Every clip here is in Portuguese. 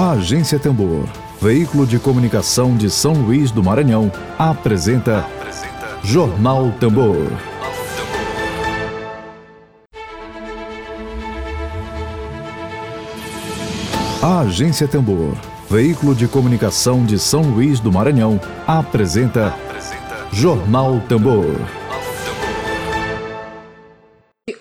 A Agência Tambor, veículo de comunicação de São Luís do Maranhão, apresenta, apresenta Jornal Tambor. A Agência Tambor, veículo de comunicação de São Luís do Maranhão, apresenta, apresenta Jornal Tambor.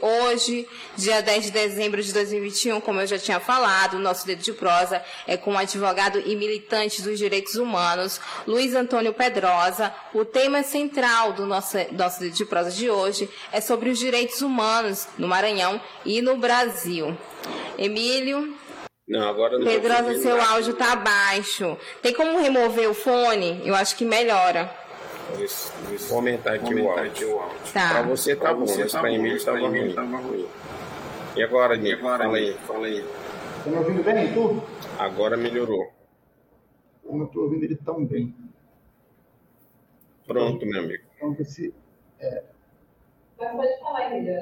Hoje, dia 10 de dezembro de 2021, como eu já tinha falado, o nosso dedo de prosa é com o advogado e militante dos direitos humanos, Luiz Antônio Pedrosa. O tema central do nosso, nosso dedo de prosa de hoje é sobre os direitos humanos no Maranhão e no Brasil. Emílio. Não, agora não Pedrosa, seu áudio está baixo. Tem como remover o fone? Eu acho que melhora. Vou aumentar aqui o áudio. Tá. Para você tá bom, mas tá para Emílio estava ruim. E agora, Nico? agora, Fala aí, fala aí. Tá me ouvindo bem, tu? Agora melhorou. Eu não estou ouvindo ele tão bem. Pronto, meu amigo. Vamos ver se. É...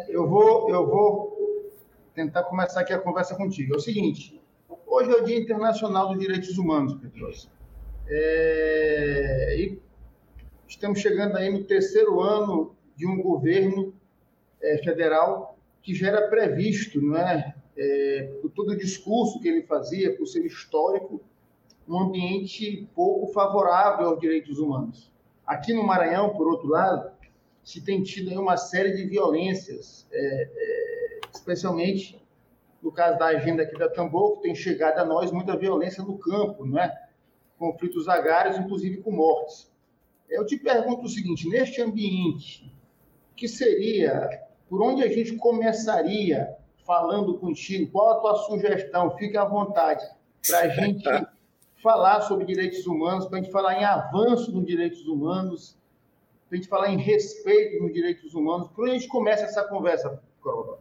Eu vou, eu vou tentar começar aqui a conversa contigo. É o seguinte: hoje é o Dia Internacional dos Direitos Humanos, Petrosa. É... E estamos chegando aí no terceiro ano de um governo é, federal que já era previsto, não é? é? Por todo o discurso que ele fazia, por ser histórico, um ambiente pouco favorável aos direitos humanos. Aqui no Maranhão, por outro lado, se tem tido uma série de violências, é, é, especialmente no caso da agenda aqui da Tambor, que tem chegado a nós muita violência no campo, não é? Conflitos agrários, inclusive com mortes. Eu te pergunto o seguinte: neste ambiente, que seria, por onde a gente começaria falando contigo? Qual a tua sugestão? Fique à vontade para a gente falar sobre direitos humanos, para a gente falar em avanço nos direitos humanos, para a gente falar em respeito nos direitos humanos. Por onde a gente começa essa conversa, Coroba?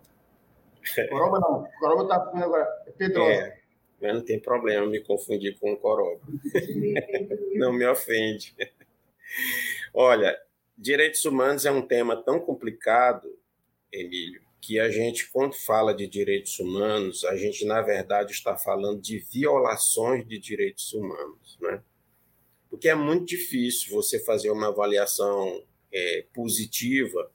Coroba não, Coroba está agora, é Pedrosa. É, mas não tem problema me confundir com o Coroba. não me ofende. Olha, direitos humanos é um tema tão complicado, Emílio, que a gente, quando fala de direitos humanos, a gente, na verdade, está falando de violações de direitos humanos, né? Porque é muito difícil você fazer uma avaliação é, positiva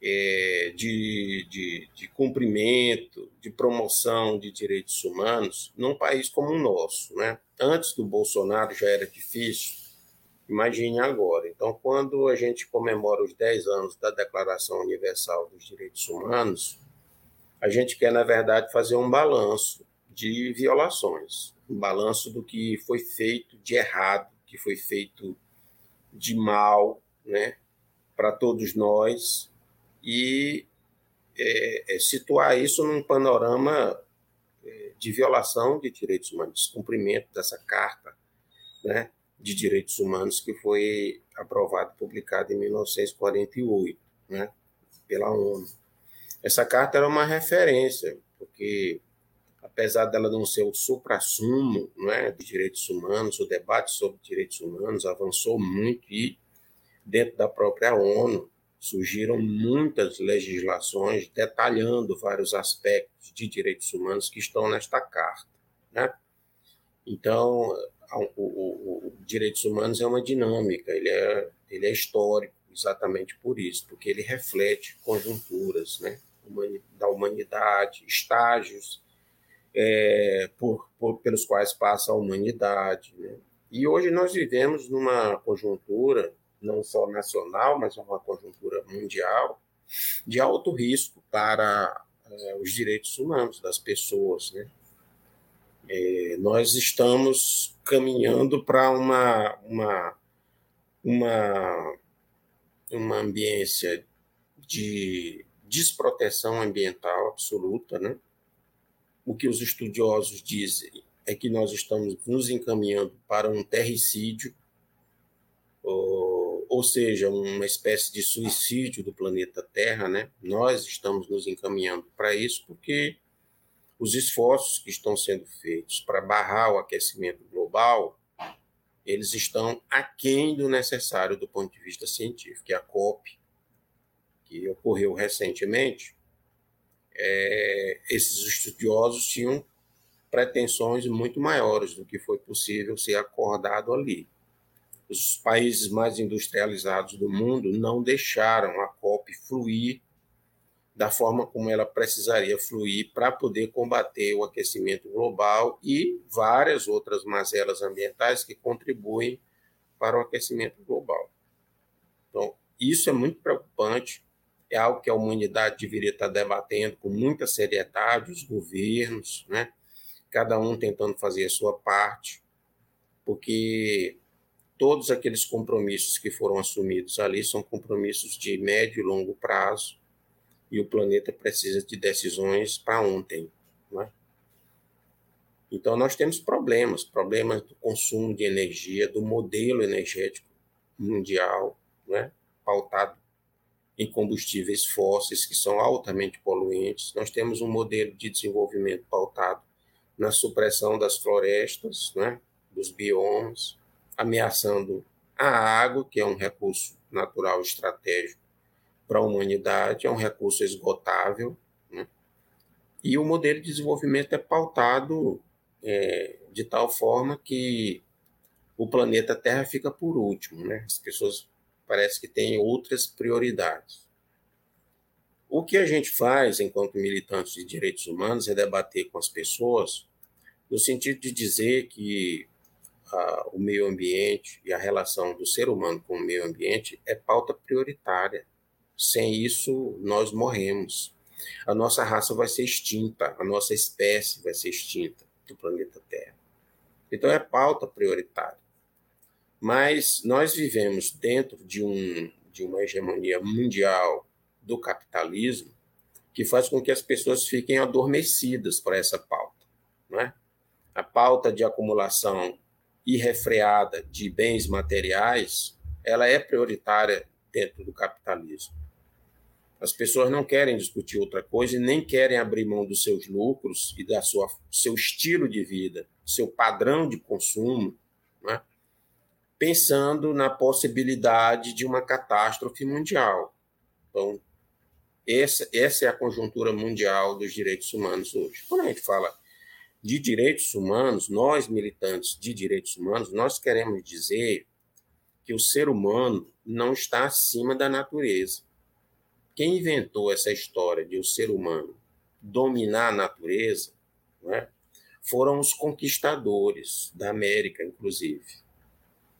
é, de, de, de cumprimento, de promoção de direitos humanos num país como o nosso, né? Antes do Bolsonaro já era difícil, Imagine agora. Então, quando a gente comemora os 10 anos da Declaração Universal dos Direitos Humanos, a gente quer, na verdade, fazer um balanço de violações, um balanço do que foi feito de errado, que foi feito de mal, né, para todos nós, e é, é, situar isso num panorama é, de violação de direitos humanos, descumprimento dessa carta, né, de Direitos Humanos que foi aprovado publicado em 1948, né, pela ONU. Essa carta era uma referência, porque apesar dela não ser o supra-sumo né, de direitos humanos, o debate sobre direitos humanos avançou muito e dentro da própria ONU surgiram muitas legislações detalhando vários aspectos de direitos humanos que estão nesta carta, né? Então, o, o, o, direitos humanos é uma dinâmica, ele é, ele é histórico, exatamente por isso, porque ele reflete conjunturas né, da humanidade, estágios é, por, por, pelos quais passa a humanidade. Né? E hoje nós vivemos numa conjuntura, não só nacional, mas uma conjuntura mundial, de alto risco para é, os direitos humanos das pessoas, né? É, nós estamos caminhando para uma, uma, uma, uma ambiência de desproteção ambiental absoluta. Né? O que os estudiosos dizem é que nós estamos nos encaminhando para um terricídio, ou, ou seja, uma espécie de suicídio do planeta Terra. Né? Nós estamos nos encaminhando para isso porque os esforços que estão sendo feitos para barrar o aquecimento global, eles estão aquém do necessário do ponto de vista científico. E a COP, que ocorreu recentemente, é, esses estudiosos tinham pretensões muito maiores do que foi possível ser acordado ali. Os países mais industrializados do mundo não deixaram a COP fluir da forma como ela precisaria fluir para poder combater o aquecimento global e várias outras mazelas ambientais que contribuem para o aquecimento global. Então, isso é muito preocupante, é algo que a humanidade deveria estar debatendo com muita seriedade, os governos, né? cada um tentando fazer a sua parte, porque todos aqueles compromissos que foram assumidos ali são compromissos de médio e longo prazo, e o planeta precisa de decisões para ontem. Né? Então, nós temos problemas problemas do consumo de energia, do modelo energético mundial, né? pautado em combustíveis fósseis, que são altamente poluentes. Nós temos um modelo de desenvolvimento pautado na supressão das florestas, né? dos biomas, ameaçando a água, que é um recurso natural estratégico para a humanidade, é um recurso esgotável, né? e o modelo de desenvolvimento é pautado é, de tal forma que o planeta Terra fica por último, né? As pessoas parece que têm outras prioridades. O que a gente faz enquanto militantes de direitos humanos é debater com as pessoas no sentido de dizer que ah, o meio ambiente e a relação do ser humano com o meio ambiente é pauta prioritária sem isso, nós morremos. A nossa raça vai ser extinta, a nossa espécie vai ser extinta do planeta Terra. Então é pauta prioritária. Mas nós vivemos dentro de, um, de uma hegemonia mundial do capitalismo que faz com que as pessoas fiquem adormecidas por essa pauta. Não é? A pauta de acumulação irrefreada de bens materiais, ela é prioritária dentro do capitalismo. As pessoas não querem discutir outra coisa e nem querem abrir mão dos seus lucros e da sua seu estilo de vida, seu padrão de consumo, né? pensando na possibilidade de uma catástrofe mundial. Então, essa, essa é a conjuntura mundial dos direitos humanos hoje. Quando a gente fala de direitos humanos, nós militantes de direitos humanos, nós queremos dizer que o ser humano não está acima da natureza. Quem inventou essa história de o ser humano dominar a natureza é? foram os conquistadores da América, inclusive.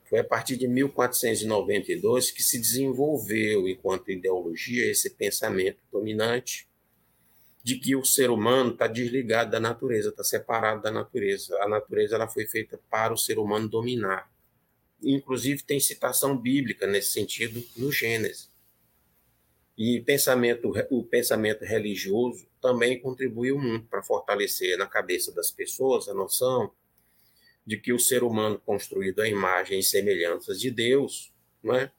Foi a partir de 1492 que se desenvolveu, enquanto ideologia, esse pensamento dominante de que o ser humano está desligado da natureza, está separado da natureza. A natureza ela foi feita para o ser humano dominar. Inclusive, tem citação bíblica nesse sentido no Gênesis. E pensamento, o pensamento religioso também contribuiu muito para fortalecer na cabeça das pessoas a noção de que o ser humano construído à imagem e semelhanças de Deus, não é?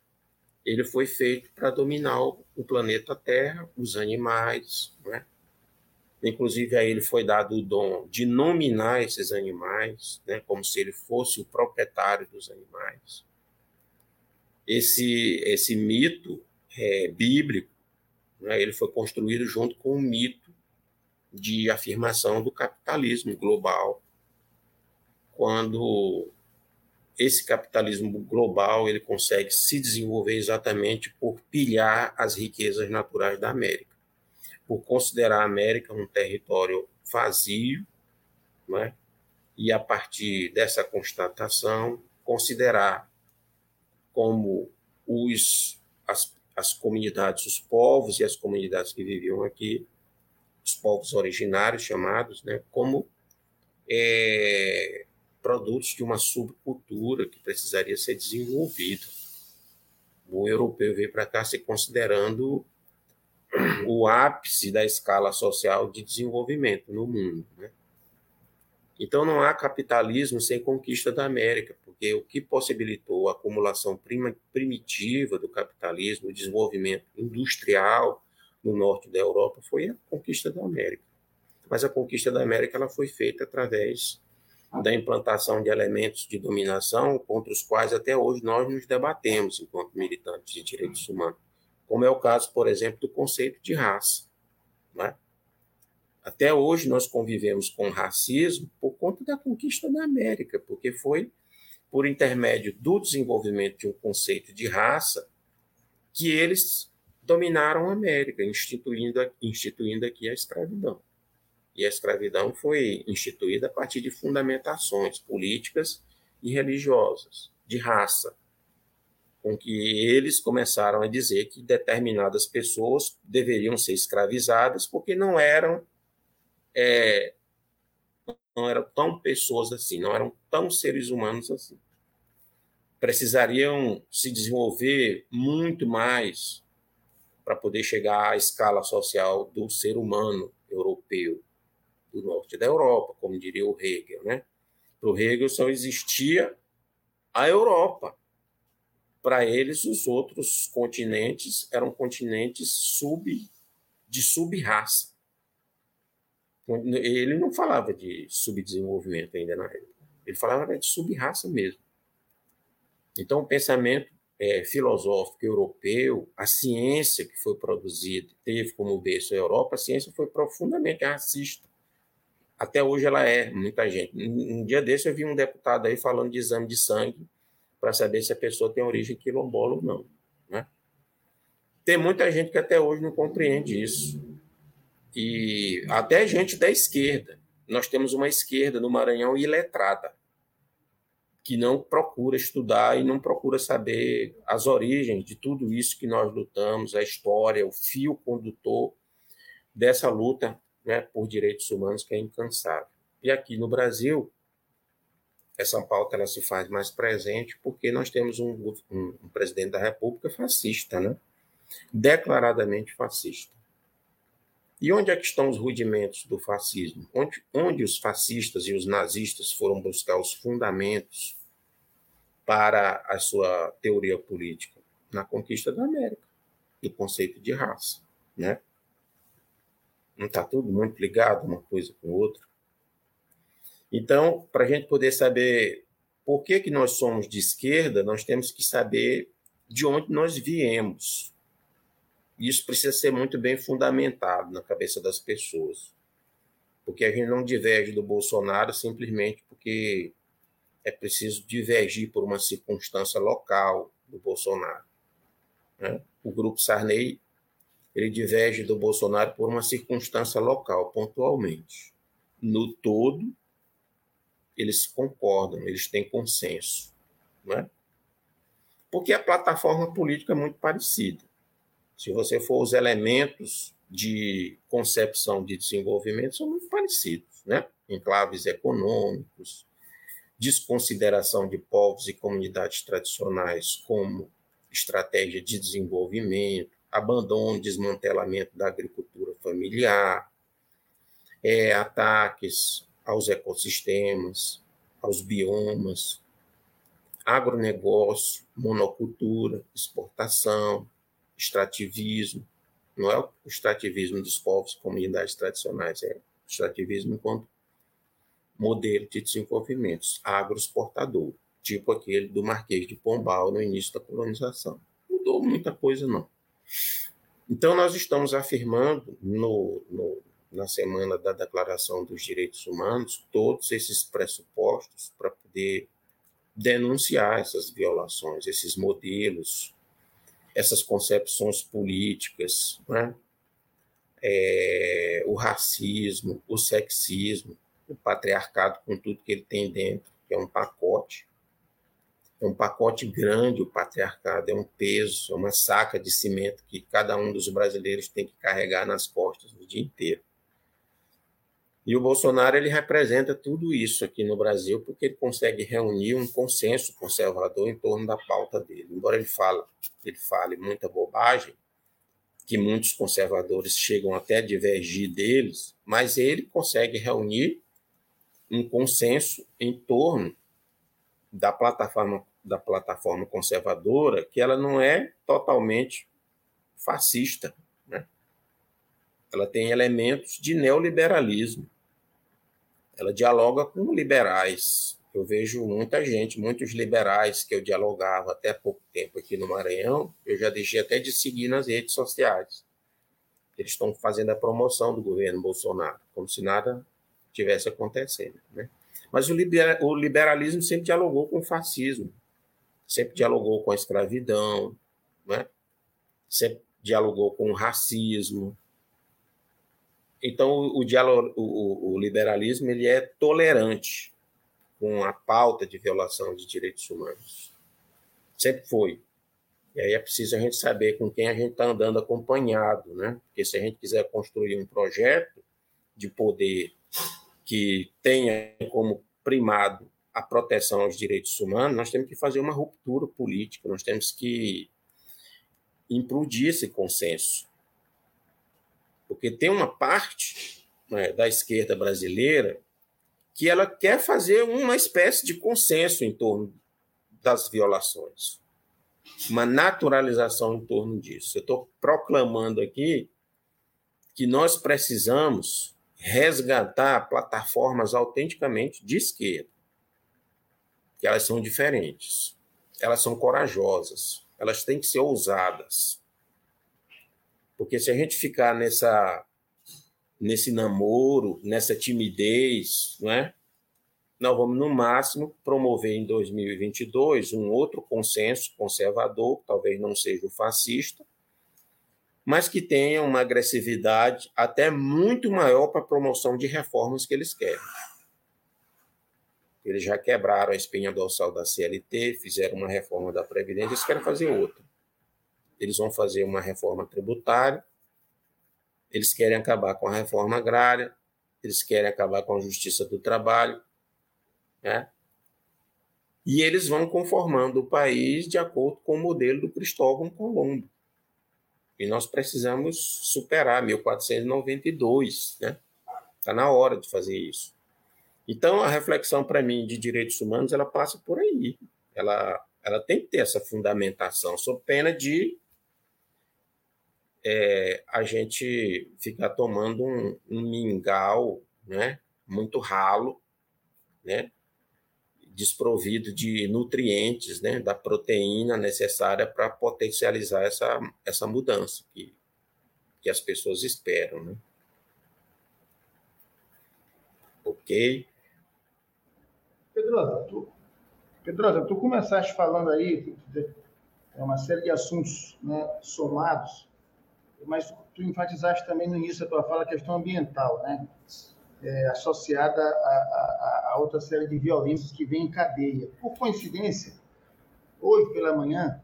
ele foi feito para dominar o planeta Terra, os animais, não é? Inclusive a ele foi dado o dom de nominar esses animais, né, como se ele fosse o proprietário dos animais. Esse esse mito é, bíblico, né, ele foi construído junto com o mito de afirmação do capitalismo global, quando esse capitalismo global ele consegue se desenvolver exatamente por pilhar as riquezas naturais da América, por considerar a América um território vazio, né? e a partir dessa constatação considerar como os as as comunidades, os povos e as comunidades que viviam aqui, os povos originários chamados, né, como é, produtos de uma subcultura que precisaria ser desenvolvida. O europeu veio para cá se considerando o ápice da escala social de desenvolvimento no mundo. Né? Então não há capitalismo sem conquista da América, porque o que possibilitou a acumulação primitiva do capitalismo, o desenvolvimento industrial no norte da Europa foi a conquista da América. Mas a conquista da América ela foi feita através da implantação de elementos de dominação contra os quais até hoje nós nos debatemos enquanto militantes de direitos humanos, como é o caso, por exemplo, do conceito de raça. Né? Até hoje nós convivemos com racismo por conta da conquista da América, porque foi por intermédio do desenvolvimento de um conceito de raça que eles dominaram a América, instituindo, instituindo aqui a escravidão. E a escravidão foi instituída a partir de fundamentações políticas e religiosas, de raça, com que eles começaram a dizer que determinadas pessoas deveriam ser escravizadas porque não eram é, não eram tão pessoas assim, não eram tão seres humanos assim. Precisariam se desenvolver muito mais para poder chegar à escala social do ser humano europeu, do norte da Europa, como diria o Hegel. Né? Para o Hegel só existia a Europa. Para eles, os outros continentes eram continentes sub, de sub-raça. Ele não falava de subdesenvolvimento ainda na época. Ele falava de sub-raça mesmo. Então, o pensamento é, filosófico europeu, a ciência que foi produzida, teve como berço a Europa, a ciência foi profundamente racista. Até hoje ela é, muita gente. Um dia desse eu vi um deputado aí falando de exame de sangue para saber se a pessoa tem origem quilombola ou não. Né? Tem muita gente que até hoje não compreende isso. E até gente da esquerda. Nós temos uma esquerda no Maranhão iletrada que não procura estudar e não procura saber as origens de tudo isso que nós lutamos, a história, o fio condutor dessa luta né, por direitos humanos que é incansável. E aqui no Brasil, essa pauta ela se faz mais presente porque nós temos um, um, um presidente da República fascista, né? declaradamente fascista. E onde é que estão os rudimentos do fascismo? Onde, onde os fascistas e os nazistas foram buscar os fundamentos para a sua teoria política? Na conquista da América, do conceito de raça. Né? Não está tudo muito ligado uma coisa com outra? Então, para a gente poder saber por que, que nós somos de esquerda, nós temos que saber de onde nós viemos. Isso precisa ser muito bem fundamentado na cabeça das pessoas. Porque a gente não diverge do Bolsonaro simplesmente porque é preciso divergir por uma circunstância local do Bolsonaro. Né? O grupo Sarney ele diverge do Bolsonaro por uma circunstância local, pontualmente. No todo, eles concordam, eles têm consenso. Né? Porque a plataforma política é muito parecida. Se você for os elementos de concepção de desenvolvimento, são muito parecidos, né? Enclaves econômicos, desconsideração de povos e comunidades tradicionais como estratégia de desenvolvimento, abandono, desmantelamento da agricultura familiar, é, ataques aos ecossistemas, aos biomas, agronegócio, monocultura, exportação, extrativismo, não é o extrativismo dos povos comunidades tradicionais, é o extrativismo enquanto modelo de desenvolvimento agroexportador, tipo aquele do Marquês de Pombal no início da colonização. Mudou muita coisa, não. Então, nós estamos afirmando no, no, na semana da Declaração dos Direitos Humanos todos esses pressupostos para poder denunciar essas violações, esses modelos essas concepções políticas, né? é, o racismo, o sexismo, o patriarcado com tudo que ele tem dentro, que é um pacote. É um pacote grande o patriarcado, é um peso, é uma saca de cimento que cada um dos brasileiros tem que carregar nas costas o dia inteiro. E o Bolsonaro ele representa tudo isso aqui no Brasil porque ele consegue reunir um consenso conservador em torno da pauta dele. Embora ele fale, ele fale muita bobagem, que muitos conservadores chegam até a divergir deles, mas ele consegue reunir um consenso em torno da plataforma da plataforma conservadora, que ela não é totalmente fascista, né? Ela tem elementos de neoliberalismo ela dialoga com liberais. Eu vejo muita gente, muitos liberais que eu dialogava até pouco tempo aqui no Maranhão, eu já deixei até de seguir nas redes sociais, Eles estão fazendo a promoção do governo Bolsonaro, como se nada tivesse acontecendo. Né? Mas o, liberalismo sempre dialogou com o fascismo, sempre dialogou com a escravidão, né? sempre dialogou com o racismo. Então, o, o, o liberalismo ele é tolerante com a pauta de violação de direitos humanos. Sempre foi. E aí é preciso a gente saber com quem a gente está andando acompanhado, né? Porque se a gente quiser construir um projeto de poder que tenha como primado a proteção aos direitos humanos, nós temos que fazer uma ruptura política, nós temos que implodir esse consenso. Porque tem uma parte né, da esquerda brasileira que ela quer fazer uma espécie de consenso em torno das violações uma naturalização em torno disso. Eu estou proclamando aqui que nós precisamos resgatar plataformas autenticamente de esquerda, que elas são diferentes, elas são corajosas, elas têm que ser ousadas. Porque se a gente ficar nessa nesse namoro, nessa timidez, não é? nós vamos, no máximo, promover em 2022 um outro consenso conservador, talvez não seja o fascista, mas que tenha uma agressividade até muito maior para a promoção de reformas que eles querem. Eles já quebraram a espinha dorsal da CLT, fizeram uma reforma da Previdência, eles querem fazer outra. Eles vão fazer uma reforma tributária, eles querem acabar com a reforma agrária, eles querem acabar com a justiça do trabalho, né? E eles vão conformando o país de acordo com o modelo do Cristóvão Colombo. E nós precisamos superar 1492, né? Está na hora de fazer isso. Então, a reflexão para mim de direitos humanos, ela passa por aí. Ela, ela tem que ter essa fundamentação, sob pena de é, a gente ficar tomando um, um mingau né, muito ralo, né, desprovido de nutrientes, né, da proteína necessária para potencializar essa, essa mudança que, que as pessoas esperam. Né? Ok? Pedrosa, tu, Pedrosa, tu começaste falando aí, é uma série de assuntos né, somados, mas tu enfatizaste também no início da tua fala a questão ambiental, né? é, associada a, a, a, outra série de violências que vem em cadeia. Por coincidência, hoje pela manhã,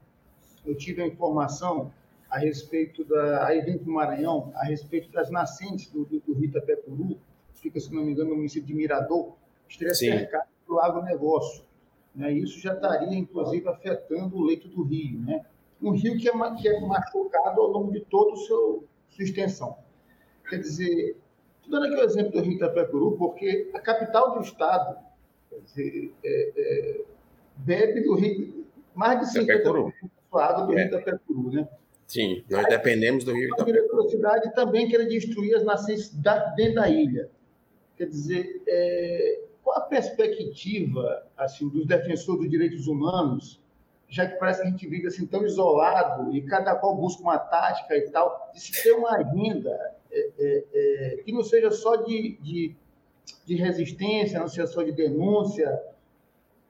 eu tive a informação a respeito da. Aí vem para o Maranhão, a respeito das nascentes do, do, do Rio Itapecuru, fica, se não me engano, no município de Mirador, estaria cercado pelo agronegócio. Né? Isso já estaria, inclusive, afetando o leito do rio. Né? Um rio que é, que é machucado ao longo de toda a sua extensão. Quer dizer, Estou dando aqui o exemplo do Rio Itapecuru, porque a capital do estado dizer, é, é, bebe do Rio, mais de 50% da água do Rio é. Itapecuru, né? Sim, nós dependemos do Rio Itapecuru. A cidade também quer destruir as nascentes dentro da ilha. Quer dizer, é, qual a perspectiva assim, dos defensores dos direitos humanos, já que parece que a gente vive assim tão isolado e cada qual busca uma tática e tal, de se ter uma agenda é, é, é, que não seja só de, de, de, resistência, não seja só de denúncia.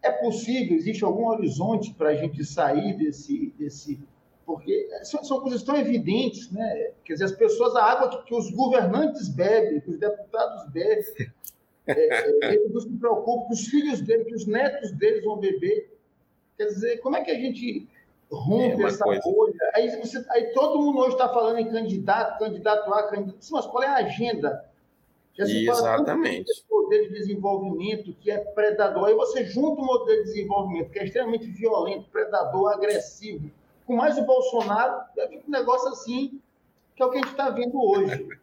É possível, existe algum horizonte para a gente sair desse, desse. Porque são, são, coisas tão evidentes, né? Quer dizer, as pessoas, a água que, que os governantes bebem, que os deputados bebem, é, é, eles não se preocupam que os filhos deles, que os netos deles vão beber. Quer dizer, como é que a gente rompe é essa coisa. bolha. Aí, você, aí todo mundo hoje está falando em candidato, candidato A, candidato. Mas qual é a agenda? Já se Exatamente. Fala modelo de desenvolvimento que é predador. Aí você junta um modelo de desenvolvimento que é extremamente violento, predador, agressivo, com mais o Bolsonaro, é um negócio assim, que é o que a gente está vendo hoje.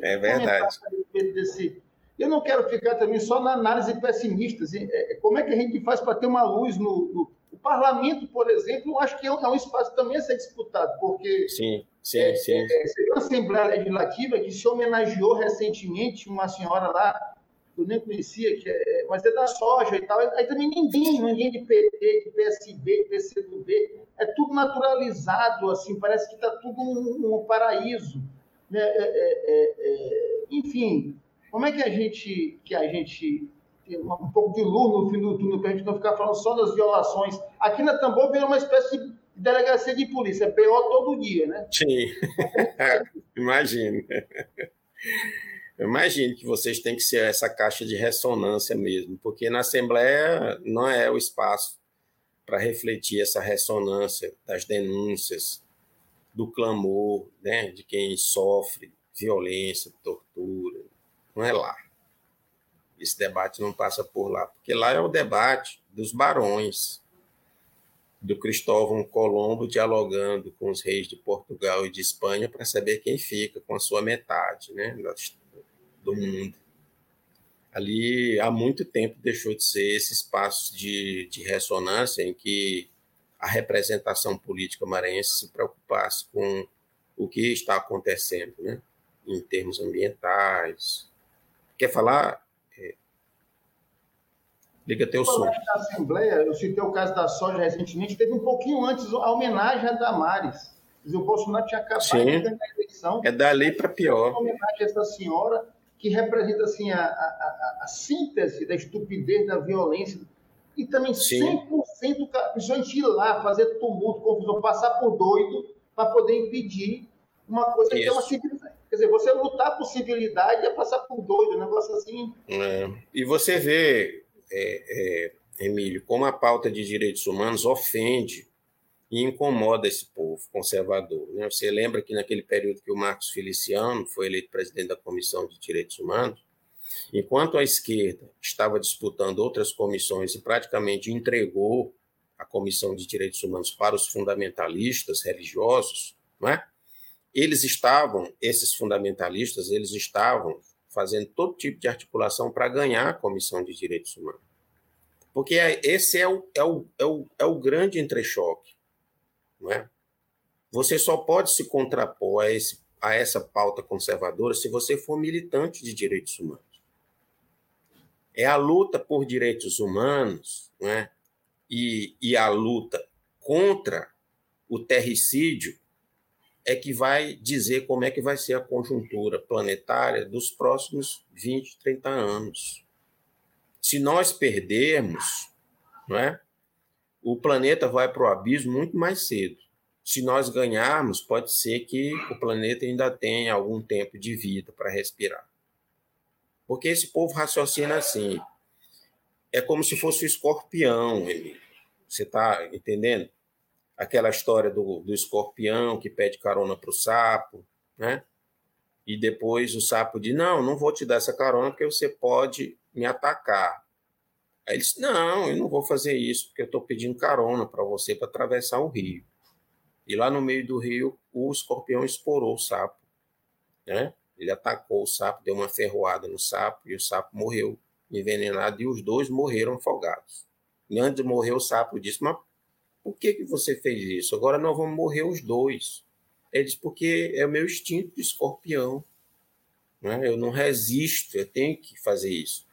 É verdade. Desse... Eu não quero ficar também só na análise pessimista. Assim, é, como é que a gente faz para ter uma luz no, no o parlamento, por exemplo, acho que é um, é um espaço também a ser disputado, porque sim, sim, é, sim. É, é, uma Assembleia Legislativa que se homenageou recentemente uma senhora lá, que eu nem conhecia, que é, mas é da soja e tal. Aí também ninguém, ninguém de PT, de PSB, de PCdoB, é tudo naturalizado, assim, parece que está tudo um, um paraíso. Né? É, é, enfim, como é que a gente, que a gente um pouco de luz no fim do túnel para a gente não ficar falando só das violações? Aqui na Tambor virou uma espécie de delegacia de polícia, é BO todo dia, né? Sim, imagino. Imagino que vocês têm que ser essa caixa de ressonância mesmo, porque na Assembleia não é o espaço para refletir essa ressonância das denúncias, do clamor né, de quem sofre violência, tortura. Não é lá. Esse debate não passa por lá, porque lá é o debate dos barões, do Cristóvão Colombo dialogando com os reis de Portugal e de Espanha para saber quem fica com a sua metade né, do mundo. Ali, há muito tempo, deixou de ser esse espaço de, de ressonância em que a representação política maranhense se preocupasse com o que está acontecendo, né? em termos ambientais. Quer falar? É... Liga teu som. Na Assembleia, eu citei o caso da soja recentemente, teve um pouquinho antes a homenagem a Damares. o Bolsonaro tinha acabado Sim. de ganhar a eleição. É dali para pior. Uma homenagem a essa senhora que representa assim, a, a, a, síntese da estupidez, da violência, e também Sim. 100% a pessoa ir lá, fazer tumulto, confusão, passar por doido para poder impedir uma coisa Isso. que é uma civilização. Quer dizer, você lutar por civilidade é passar por doido, um negócio assim. É. E você vê, é, é, Emílio, como a pauta de direitos humanos ofende e incomoda esse povo conservador. Né? Você lembra que naquele período que o Marcos Feliciano foi eleito presidente da Comissão de Direitos Humanos, enquanto a esquerda estava disputando outras comissões e praticamente entregou a Comissão de Direitos Humanos para os fundamentalistas religiosos, não é? Eles estavam, esses fundamentalistas, eles estavam fazendo todo tipo de articulação para ganhar a Comissão de Direitos Humanos. Porque esse é o, é o, é o, é o grande entrechoque não é? Você só pode se contrapor a, esse, a essa pauta conservadora se você for militante de direitos humanos. É a luta por direitos humanos não é? e, e a luta contra o terricídio é que vai dizer como é que vai ser a conjuntura planetária dos próximos 20, 30 anos. Se nós perdermos, não é? o planeta vai para o abismo muito mais cedo. Se nós ganharmos, pode ser que o planeta ainda tenha algum tempo de vida para respirar. Porque esse povo raciocina assim. É como se fosse o escorpião, Emílio. Você está entendendo? Aquela história do, do escorpião que pede carona para o sapo, né? E depois o sapo diz: Não, não vou te dar essa carona porque você pode me atacar. Aí ele disse: Não, eu não vou fazer isso, porque eu estou pedindo carona para você para atravessar o rio. E lá no meio do rio, o escorpião esporou o sapo. Né? Ele atacou o sapo, deu uma ferroada no sapo, e o sapo morreu envenenado, e os dois morreram afogados. E antes de morrer, o sapo disse: Mas por que, que você fez isso? Agora nós vamos morrer os dois. Ele disse: Porque é o meu instinto de escorpião. Né? Eu não resisto, eu tenho que fazer isso.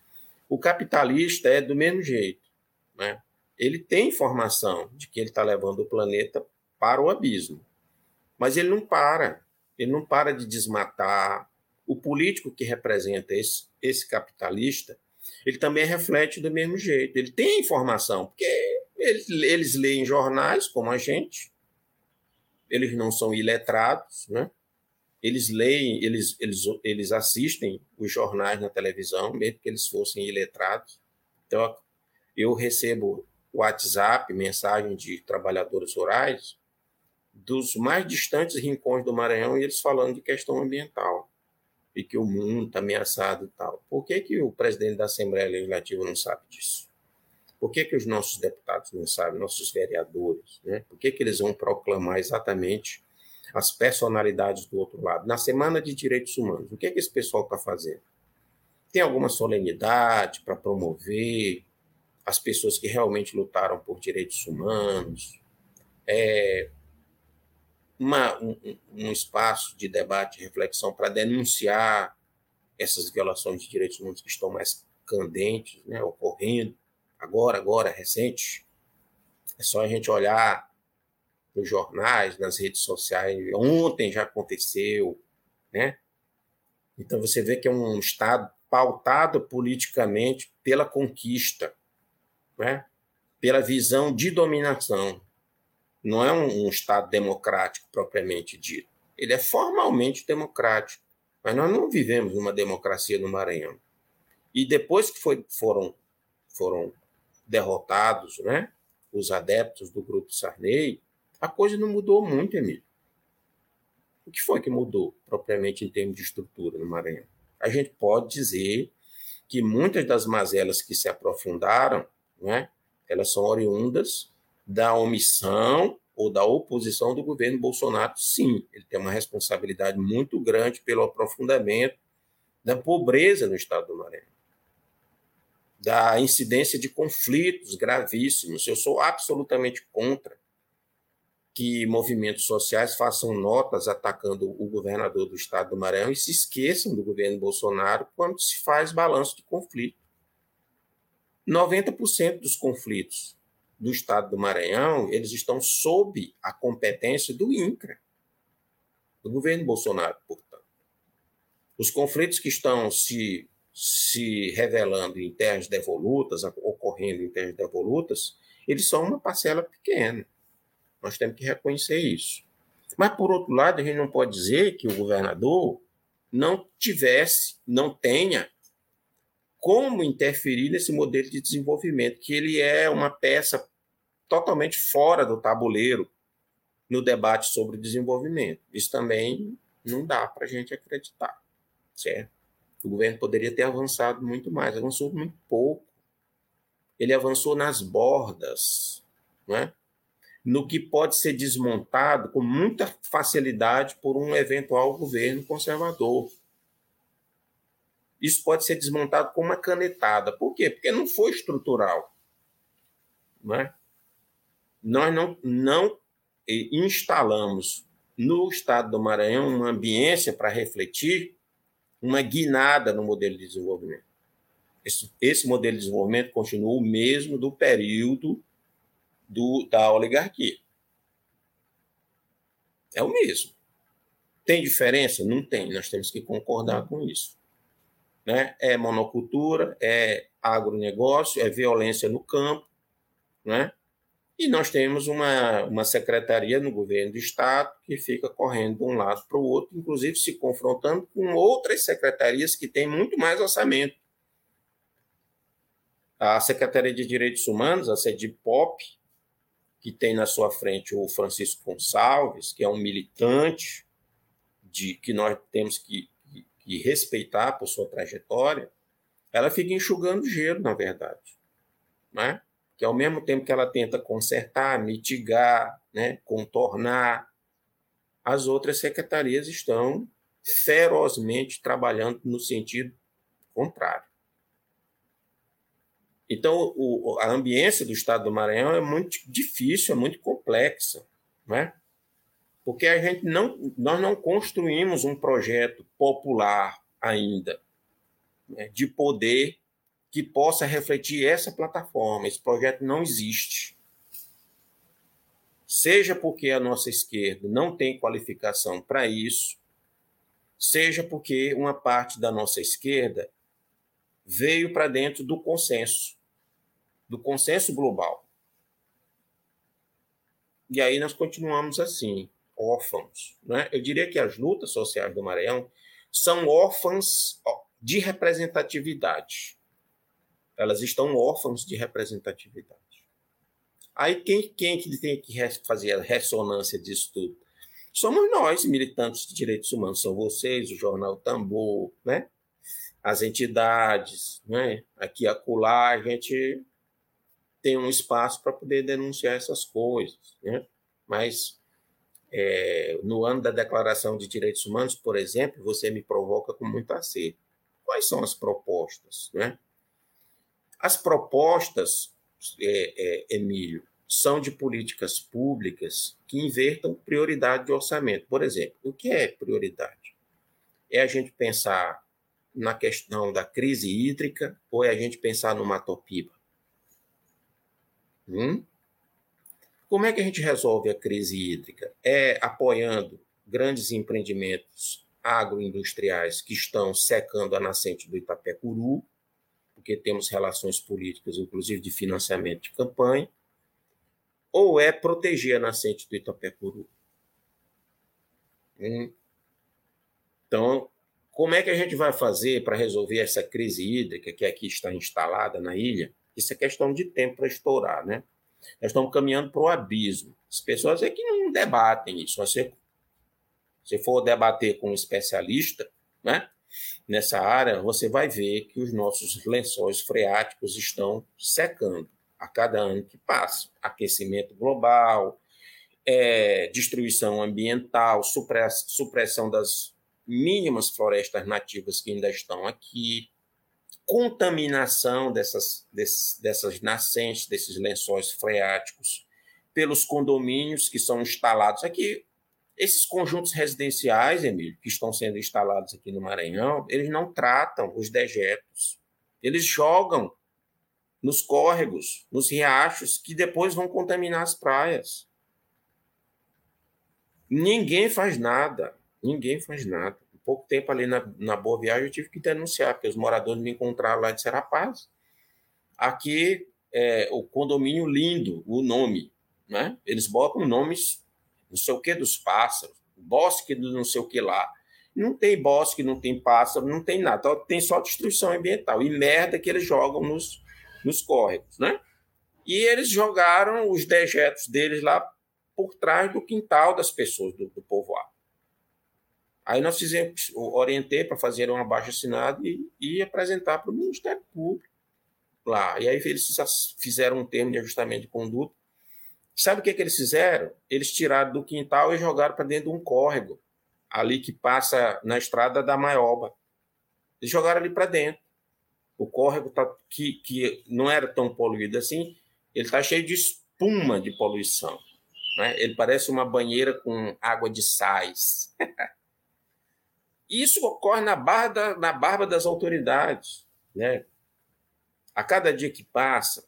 O capitalista é do mesmo jeito. Né? Ele tem informação de que ele está levando o planeta para o abismo, mas ele não para. Ele não para de desmatar. O político que representa esse, esse capitalista, ele também reflete do mesmo jeito. Ele tem informação, porque eles, eles leem jornais como a gente, eles não são iletrados, né? eles leem, eles, eles, eles assistem os jornais na televisão, mesmo que eles fossem iletrados. Então, eu recebo WhatsApp, mensagem de trabalhadores rurais dos mais distantes rincões do Maranhão e eles falando de questão ambiental e que o mundo está ameaçado e tal. Por que, que o presidente da Assembleia Legislativa não sabe disso? Por que, que os nossos deputados não sabem, nossos vereadores? Né? Por que, que eles vão proclamar exatamente as personalidades do outro lado. Na Semana de Direitos Humanos, o que, que esse pessoal está fazendo? Tem alguma solenidade para promover as pessoas que realmente lutaram por direitos humanos? É uma, um, um espaço de debate e reflexão para denunciar essas violações de direitos humanos que estão mais candentes, né, ocorrendo agora, agora, recente. É só a gente olhar nos jornais, nas redes sociais. Ontem já aconteceu, né? Então você vê que é um Estado pautado politicamente pela conquista, né? pela visão de dominação. Não é um, um Estado democrático propriamente dito. Ele é formalmente democrático, mas nós não vivemos numa democracia no Maranhão. E depois que foi, foram, foram derrotados né, os adeptos do grupo Sarney, a coisa não mudou muito, Emílio. O que foi que mudou, propriamente em termos de estrutura no Maranhão? A gente pode dizer que muitas das mazelas que se aprofundaram, né, elas são oriundas da omissão ou da oposição do governo Bolsonaro. Sim, ele tem uma responsabilidade muito grande pelo aprofundamento da pobreza no estado do Maranhão, da incidência de conflitos gravíssimos. Eu sou absolutamente contra que movimentos sociais façam notas atacando o governador do estado do Maranhão e se esqueçam do governo Bolsonaro quando se faz balanço de conflito. 90% dos conflitos do estado do Maranhão, eles estão sob a competência do INCRA, do governo Bolsonaro, portanto. Os conflitos que estão se, se revelando em terras devolutas, ocorrendo em terras devolutas, eles são uma parcela pequena. Nós temos que reconhecer isso. Mas, por outro lado, a gente não pode dizer que o governador não tivesse, não tenha como interferir nesse modelo de desenvolvimento, que ele é uma peça totalmente fora do tabuleiro no debate sobre desenvolvimento. Isso também não dá para a gente acreditar, certo? O governo poderia ter avançado muito mais, avançou muito pouco. Ele avançou nas bordas, não é? no que pode ser desmontado com muita facilidade por um eventual governo conservador. Isso pode ser desmontado com uma canetada. Por quê? Porque não foi estrutural. Não é? Nós não, não instalamos no estado do Maranhão uma ambiência para refletir uma guinada no modelo de desenvolvimento. Esse, esse modelo de desenvolvimento continua o mesmo do período do, da oligarquia. É o mesmo. Tem diferença? Não tem. Nós temos que concordar com isso. Né? É monocultura, é agronegócio, é violência no campo. Né? E nós temos uma, uma secretaria no governo do Estado que fica correndo de um lado para o outro, inclusive se confrontando com outras secretarias que têm muito mais orçamento. A Secretaria de Direitos Humanos, a SEDIPOP, que tem na sua frente o Francisco Gonçalves, que é um militante de que nós temos que, que, que respeitar por sua trajetória, ela fica enxugando gelo, na verdade. Né? Que ao mesmo tempo que ela tenta consertar, mitigar, né, contornar, as outras secretarias estão ferozmente trabalhando no sentido contrário. Então, o, a ambiência do Estado do Maranhão é muito difícil, é muito complexa, né? porque a gente não, nós não construímos um projeto popular ainda né, de poder que possa refletir essa plataforma. Esse projeto não existe. Seja porque a nossa esquerda não tem qualificação para isso, seja porque uma parte da nossa esquerda veio para dentro do consenso, do consenso global. E aí nós continuamos assim, órfãos. Né? Eu diria que as lutas sociais do Maranhão são órfãs de representatividade. Elas estão órfãos de representatividade. Aí quem, quem que tem que fazer a ressonância disso tudo? Somos nós, militantes de direitos humanos, são vocês, o Jornal Tambor, né? as entidades, né? aqui acolá, a gente tem um espaço para poder denunciar essas coisas. Né? Mas é, no ano da Declaração de Direitos Humanos, por exemplo, você me provoca com muito acerto. Quais são as propostas? Né? As propostas, é, é, Emílio, são de políticas públicas que invertam prioridade de orçamento. Por exemplo, o que é prioridade? É a gente pensar na questão da crise hídrica ou é a gente pensar no Matopiba? Hum? Como é que a gente resolve a crise hídrica? É apoiando grandes empreendimentos agroindustriais que estão secando a nascente do Itapecuru, porque temos relações políticas, inclusive de financiamento de campanha, ou é proteger a nascente do Itapecuru. Hum. Então, como é que a gente vai fazer para resolver essa crise hídrica que aqui está instalada na ilha? Isso é questão de tempo para estourar, né? Nós estamos caminhando para o abismo. As pessoas é que não debatem isso. Você, se for debater com um especialista, né? Nessa área, você vai ver que os nossos lençóis freáticos estão secando a cada ano que passa. Aquecimento global, é, destruição ambiental, supressão das mínimas florestas nativas que ainda estão aqui, contaminação dessas, desses, dessas nascentes, desses lençóis freáticos, pelos condomínios que são instalados aqui. Esses conjuntos residenciais, Emílio, que estão sendo instalados aqui no Maranhão, eles não tratam os dejetos. Eles jogam nos córregos, nos riachos, que depois vão contaminar as praias. Ninguém faz nada. Ninguém faz nada. Pouco tempo ali na, na Boa Viagem eu tive que denunciar, porque os moradores me encontraram lá e disseram, rapaz, aqui é o condomínio lindo, o nome, né? Eles botam nomes, não sei o que dos pássaros, bosque do não sei o que lá. Não tem bosque, não tem pássaro, não tem nada. Então, tem só destruição ambiental e merda que eles jogam nos, nos córregos, né? E eles jogaram os dejetos deles lá por trás do quintal das pessoas do, do povoado. Aí nós fizemos, orientei para fazer um abaixo assinado e, e apresentar para o Ministério Público lá. E aí eles fizeram um termo de ajustamento de conduta. Sabe o que, que eles fizeram? Eles tiraram do quintal e jogaram para dentro de um córrego, ali que passa na estrada da Maioba. Eles jogaram ali para dentro. O córrego tá, que, que não era tão poluído assim, ele está cheio de espuma de poluição. Né? Ele parece uma banheira com água de sais. Isso ocorre na barba, da, na barba das autoridades. Né? A cada dia que passa,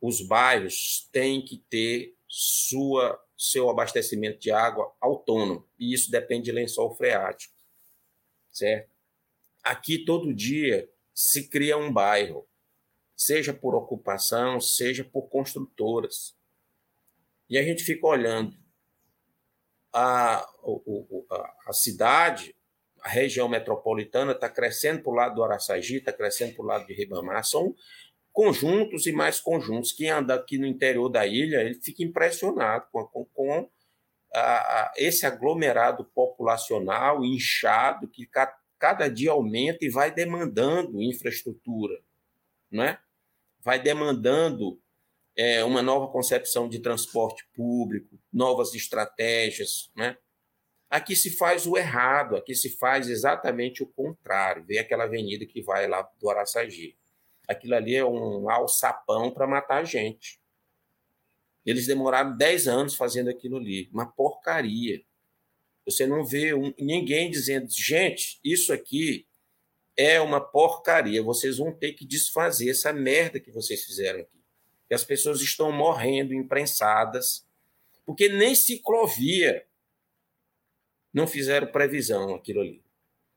os bairros têm que ter sua, seu abastecimento de água autônomo. E isso depende de lençol freático. Certo? Aqui, todo dia, se cria um bairro, seja por ocupação, seja por construtoras. E a gente fica olhando a, a, a cidade a região metropolitana está crescendo para o lado do Araçagi, está crescendo para o lado de Ribamar. São conjuntos e mais conjuntos. Quem anda aqui no interior da ilha, ele fica impressionado com, com, com a, esse aglomerado populacional inchado que ca, cada dia aumenta e vai demandando infraestrutura, né? vai demandando é, uma nova concepção de transporte público, novas estratégias, né? Aqui se faz o errado, aqui se faz exatamente o contrário. Vê aquela avenida que vai lá do Araçagi. Aquilo ali é um alçapão para matar a gente. Eles demoraram 10 anos fazendo aquilo ali. Uma porcaria. Você não vê um, ninguém dizendo, gente, isso aqui é uma porcaria. Vocês vão ter que desfazer essa merda que vocês fizeram aqui. E as pessoas estão morrendo imprensadas, porque nem ciclovia não fizeram previsão aquilo ali.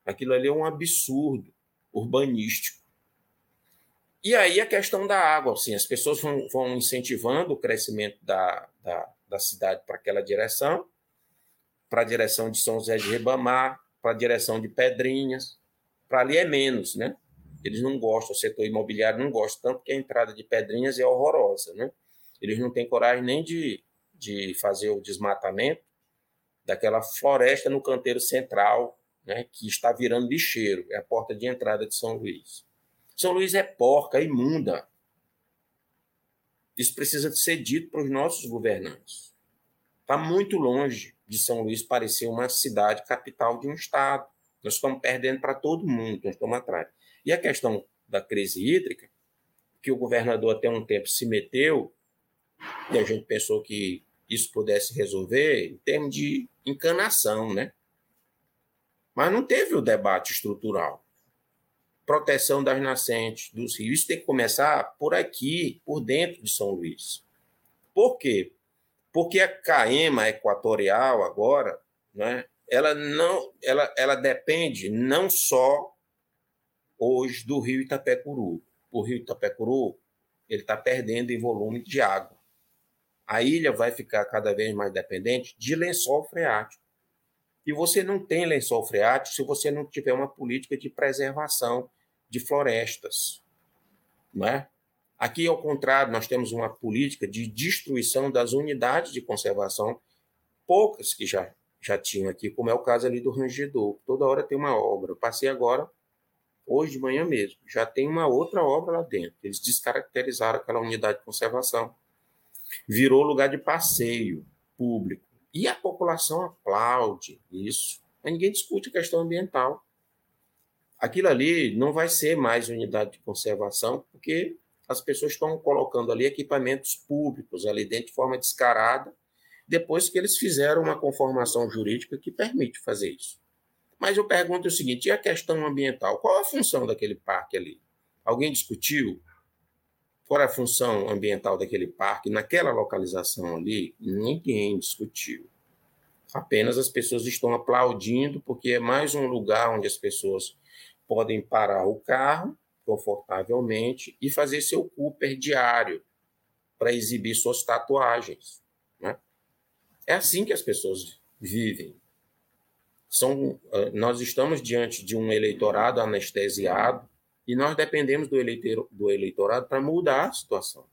Aquilo ali é um absurdo urbanístico. E aí a questão da água, assim, as pessoas vão, vão incentivando o crescimento da, da, da cidade para aquela direção, para a direção de São José de Ribamar, para a direção de Pedrinhas, para ali é menos, né? Eles não gostam, o setor imobiliário não gosta, tanto que a entrada de Pedrinhas é horrorosa, né? Eles não têm coragem nem de, de fazer o desmatamento, daquela floresta no canteiro central, né, que está virando lixeiro, é a porta de entrada de São Luís. São Luís é porca, é imunda. Isso precisa ser dito para os nossos governantes. Está muito longe de São Luís parecer uma cidade capital de um estado. Nós estamos perdendo para todo mundo, nós estamos atrás. E a questão da crise hídrica, que o governador até um tempo se meteu, e a gente pensou que isso pudesse resolver em termos de encanação, né? Mas não teve o debate estrutural. Proteção das nascentes, dos rios, isso tem que começar por aqui, por dentro de São Luís. Por quê? Porque a CAEMA equatorial agora, né, ela não, ela, ela depende não só hoje do rio Itapecuru. O rio Itapecuru ele está perdendo em volume de água. A ilha vai ficar cada vez mais dependente de lençol freático. E você não tem lençol freático se você não tiver uma política de preservação de florestas. Não é? Aqui, ao contrário, nós temos uma política de destruição das unidades de conservação, poucas que já, já tinham aqui, como é o caso ali do Rangedor. Toda hora tem uma obra. Eu passei agora, hoje de manhã mesmo, já tem uma outra obra lá dentro. Eles descaracterizaram aquela unidade de conservação. Virou lugar de passeio público. E a população aplaude isso. Ninguém discute a questão ambiental. Aquilo ali não vai ser mais unidade de conservação, porque as pessoas estão colocando ali equipamentos públicos ali dentro de forma descarada, depois que eles fizeram uma conformação jurídica que permite fazer isso. Mas eu pergunto o seguinte: e a questão ambiental? Qual a função daquele parque ali? Alguém discutiu? Qual a função ambiental daquele parque naquela localização ali? Ninguém discutiu. Apenas as pessoas estão aplaudindo porque é mais um lugar onde as pessoas podem parar o carro confortavelmente e fazer seu Cooper diário para exibir suas tatuagens. Né? É assim que as pessoas vivem. São, ah, nós estamos diante de um eleitorado anestesiado e nós dependemos do, eleito, do eleitorado para mudar a situação.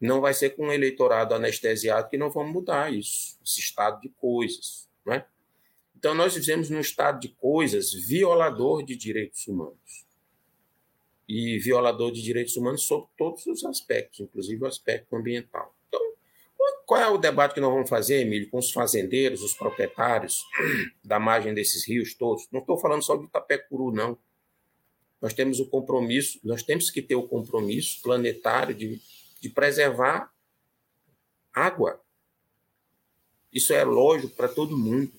Não vai ser com um eleitorado anestesiado que não vamos mudar isso, esse estado de coisas. Né? Então, nós vivemos num estado de coisas violador de direitos humanos e violador de direitos humanos sob todos os aspectos, inclusive o aspecto ambiental. Então, qual é o debate que nós vamos fazer, Emílio, com os fazendeiros, os proprietários da margem desses rios todos? Não estou falando só de Itapecuru, não. Nós temos o compromisso, nós temos que ter o compromisso planetário de, de preservar água. Isso é lógico para todo mundo.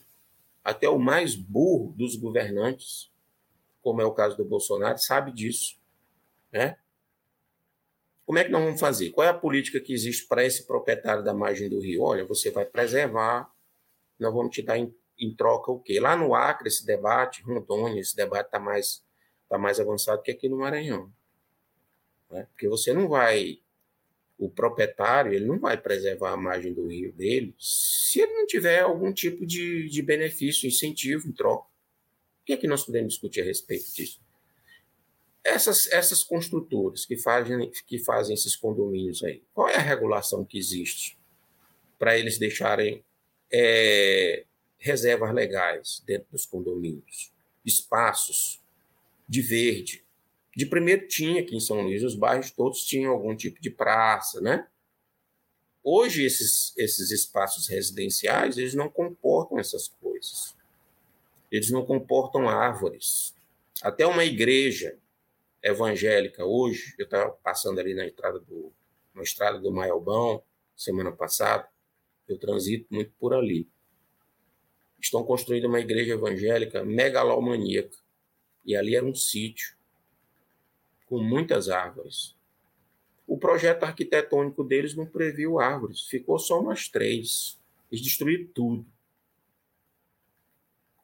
Até o mais burro dos governantes, como é o caso do Bolsonaro, sabe disso. Né? Como é que nós vamos fazer? Qual é a política que existe para esse proprietário da margem do rio? Olha, você vai preservar, nós vamos te dar em, em troca o quê? Lá no Acre, esse debate, Rondônia, esse debate está mais, tá mais avançado que aqui no Maranhão. Né? Porque você não vai, o proprietário, ele não vai preservar a margem do rio dele se ele não tiver algum tipo de, de benefício, incentivo em troca. O que é que nós podemos discutir a respeito disso? Essas, essas construtoras que fazem, que fazem esses condomínios aí, qual é a regulação que existe para eles deixarem é, reservas legais dentro dos condomínios? Espaços de verde. De primeiro tinha aqui em São Luís, os bairros todos tinham algum tipo de praça, né? Hoje, esses, esses espaços residenciais, eles não comportam essas coisas. Eles não comportam árvores. Até uma igreja evangélica hoje, eu estava passando ali na estrada do, na estrada do Maiobão, semana passada, eu transito muito por ali. Estão construindo uma igreja evangélica megalomaníaca. E ali era um sítio com muitas árvores. O projeto arquitetônico deles não previu árvores, ficou só umas três. Eles destruíram tudo.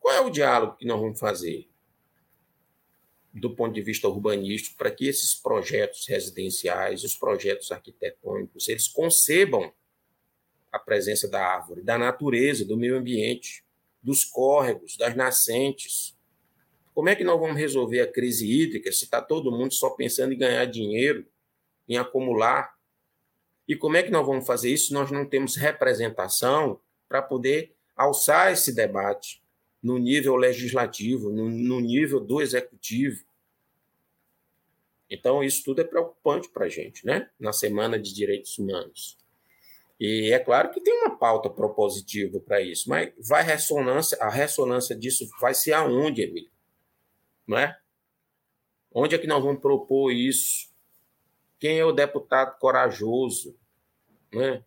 Qual é o diálogo que nós vamos fazer? do ponto de vista urbanístico, para que esses projetos residenciais, os projetos arquitetônicos, eles concebam a presença da árvore, da natureza, do meio ambiente, dos córregos, das nascentes. Como é que nós vamos resolver a crise hídrica se está todo mundo só pensando em ganhar dinheiro, em acumular? E como é que nós vamos fazer isso se nós não temos representação para poder alçar esse debate no nível legislativo, no, no nível do executivo? Então, isso tudo é preocupante para a gente, né? Na Semana de Direitos Humanos. E é claro que tem uma pauta propositiva para isso, mas vai ressonância, a ressonância disso vai ser aonde, Emílio? Não é? Onde é que nós vamos propor isso? Quem é o deputado corajoso, né?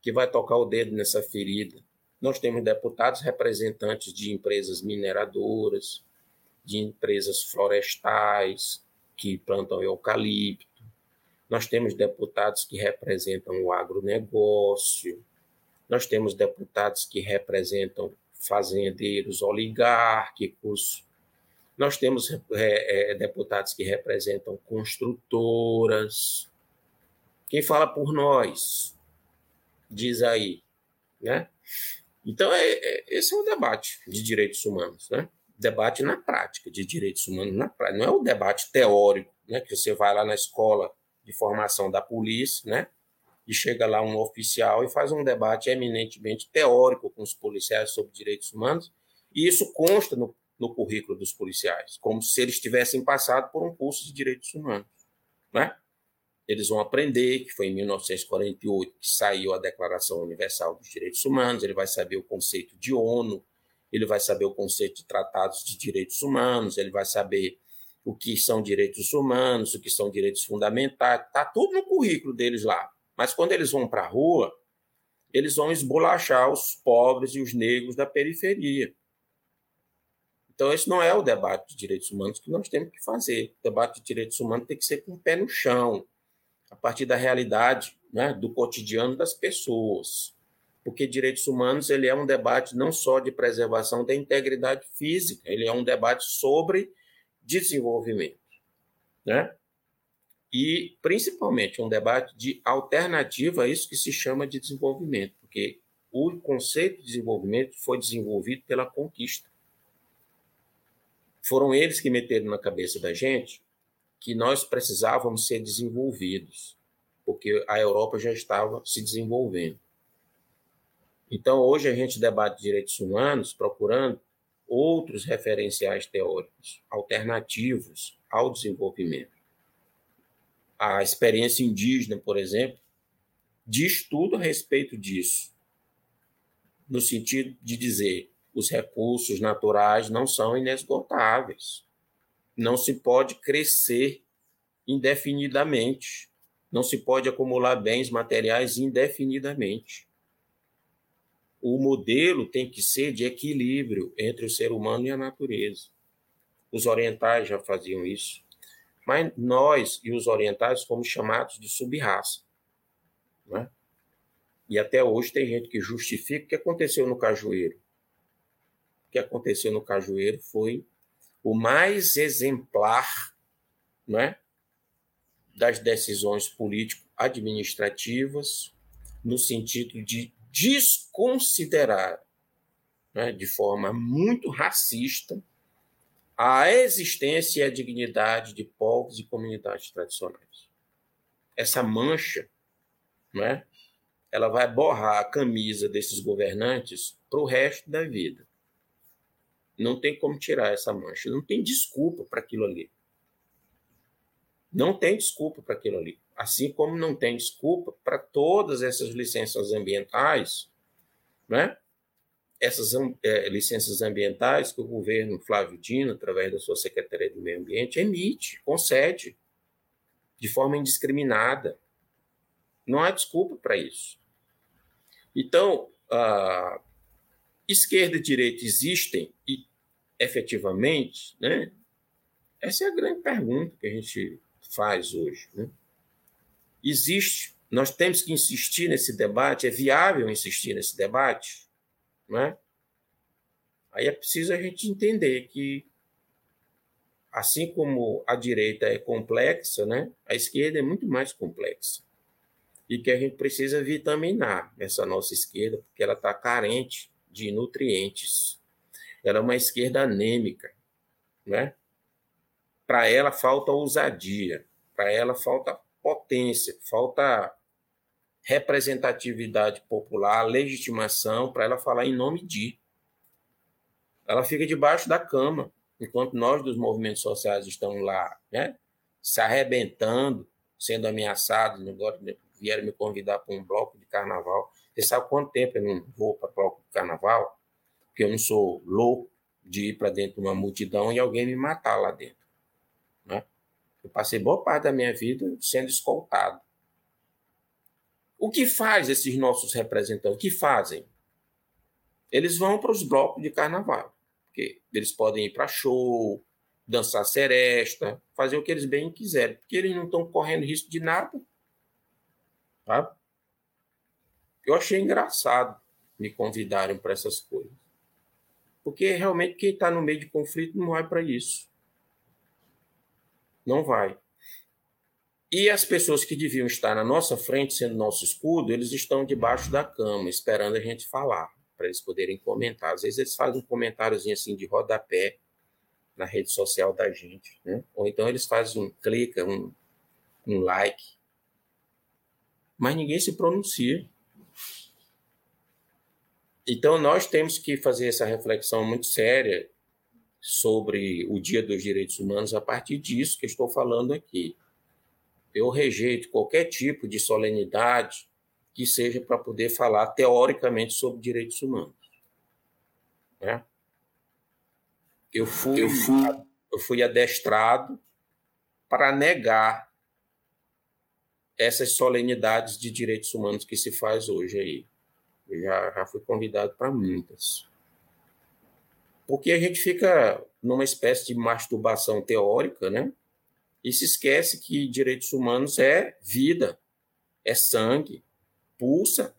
Que vai tocar o dedo nessa ferida? Nós temos deputados representantes de empresas mineradoras, de empresas florestais, que plantam eucalipto, nós temos deputados que representam o agronegócio, nós temos deputados que representam fazendeiros oligárquicos, nós temos é, é, deputados que representam construtoras. Quem fala por nós? Diz aí. Né? Então, é, é, esse é o debate de direitos humanos. Né? Debate na prática de direitos humanos na prática. Não é o debate teórico, né? que você vai lá na escola de formação da polícia, né? e chega lá um oficial e faz um debate eminentemente teórico com os policiais sobre direitos humanos, e isso consta no no currículo dos policiais, como se eles tivessem passado por um curso de direitos humanos. Né? Eles vão aprender que foi em 1948 que saiu a Declaração Universal dos Direitos Humanos, ele vai saber o conceito de ONU, ele vai saber o conceito de tratados de direitos humanos, ele vai saber o que são direitos humanos, o que são direitos fundamentais, está tudo no currículo deles lá. Mas quando eles vão para a rua, eles vão esbolachar os pobres e os negros da periferia. Então, esse não é o debate de direitos humanos que nós temos que fazer. O debate de direitos humanos tem que ser com o pé no chão, a partir da realidade, né, do cotidiano das pessoas. Porque direitos humanos ele é um debate não só de preservação da integridade física, ele é um debate sobre desenvolvimento. Né? E, principalmente, um debate de alternativa a isso que se chama de desenvolvimento, porque o conceito de desenvolvimento foi desenvolvido pela conquista. Foram eles que meteram na cabeça da gente que nós precisávamos ser desenvolvidos, porque a Europa já estava se desenvolvendo. Então, hoje a gente debate direitos humanos procurando outros referenciais teóricos alternativos ao desenvolvimento. A experiência indígena, por exemplo, diz tudo a respeito disso, no sentido de dizer os recursos naturais não são inesgotáveis. Não se pode crescer indefinidamente. Não se pode acumular bens materiais indefinidamente. O modelo tem que ser de equilíbrio entre o ser humano e a natureza. Os orientais já faziam isso. Mas nós e os orientais fomos chamados de subraça. Né? E até hoje tem gente que justifica o que aconteceu no Cajueiro que aconteceu no Cajueiro foi o mais exemplar né, das decisões político-administrativas, no sentido de desconsiderar né, de forma muito racista a existência e a dignidade de povos e comunidades tradicionais. Essa mancha, né, ela vai borrar a camisa desses governantes para o resto da vida. Não tem como tirar essa mancha. Não tem desculpa para aquilo ali. Não tem desculpa para aquilo ali. Assim como não tem desculpa para todas essas licenças ambientais, né? essas é, licenças ambientais que o governo Flávio Dino, através da sua Secretaria do Meio Ambiente, emite, concede de forma indiscriminada. Não há desculpa para isso. Então, ah, esquerda e direita existem e efetivamente, né? Essa é a grande pergunta que a gente faz hoje. Né? Existe, nós temos que insistir nesse debate, é viável insistir nesse debate, né? Aí é preciso a gente entender que, assim como a direita é complexa, né? A esquerda é muito mais complexa e que a gente precisa vitaminar essa nossa esquerda, porque ela está carente de nutrientes. Ela é uma esquerda anêmica, né? Para ela falta ousadia, para ela falta potência, falta representatividade popular, legitimação para ela falar em nome de. Ela fica debaixo da cama, enquanto nós dos movimentos sociais estamos lá, né? Se arrebentando, sendo ameaçados, agora vieram me convidar para um bloco de carnaval. Você sabe quanto tempo eu não vou para de carnaval? porque eu não sou louco de ir para dentro de uma multidão e alguém me matar lá dentro. Né? Eu passei boa parte da minha vida sendo escoltado. O que faz esses nossos representantes? O que fazem? Eles vão para os blocos de carnaval. Porque eles podem ir para show, dançar seresta, fazer o que eles bem quiserem, porque eles não estão correndo risco de nada. Tá? Eu achei engraçado me convidarem para essas coisas. Porque realmente quem está no meio de conflito não vai para isso. Não vai. E as pessoas que deviam estar na nossa frente, sendo nosso escudo, eles estão debaixo da cama, esperando a gente falar, para eles poderem comentar. Às vezes eles fazem um comentáriozinho assim de rodapé na rede social da gente, né? Ou então eles fazem um clica, um, um like. Mas ninguém se pronuncia. Então, nós temos que fazer essa reflexão muito séria sobre o Dia dos Direitos Humanos a partir disso que estou falando aqui. Eu rejeito qualquer tipo de solenidade que seja para poder falar teoricamente sobre direitos humanos. Né? Eu, fui, eu, fui... eu fui adestrado para negar essas solenidades de direitos humanos que se faz hoje aí. Eu já, já fui convidado para muitas. Porque a gente fica numa espécie de masturbação teórica, né? E se esquece que direitos humanos é vida, é sangue, pulsa.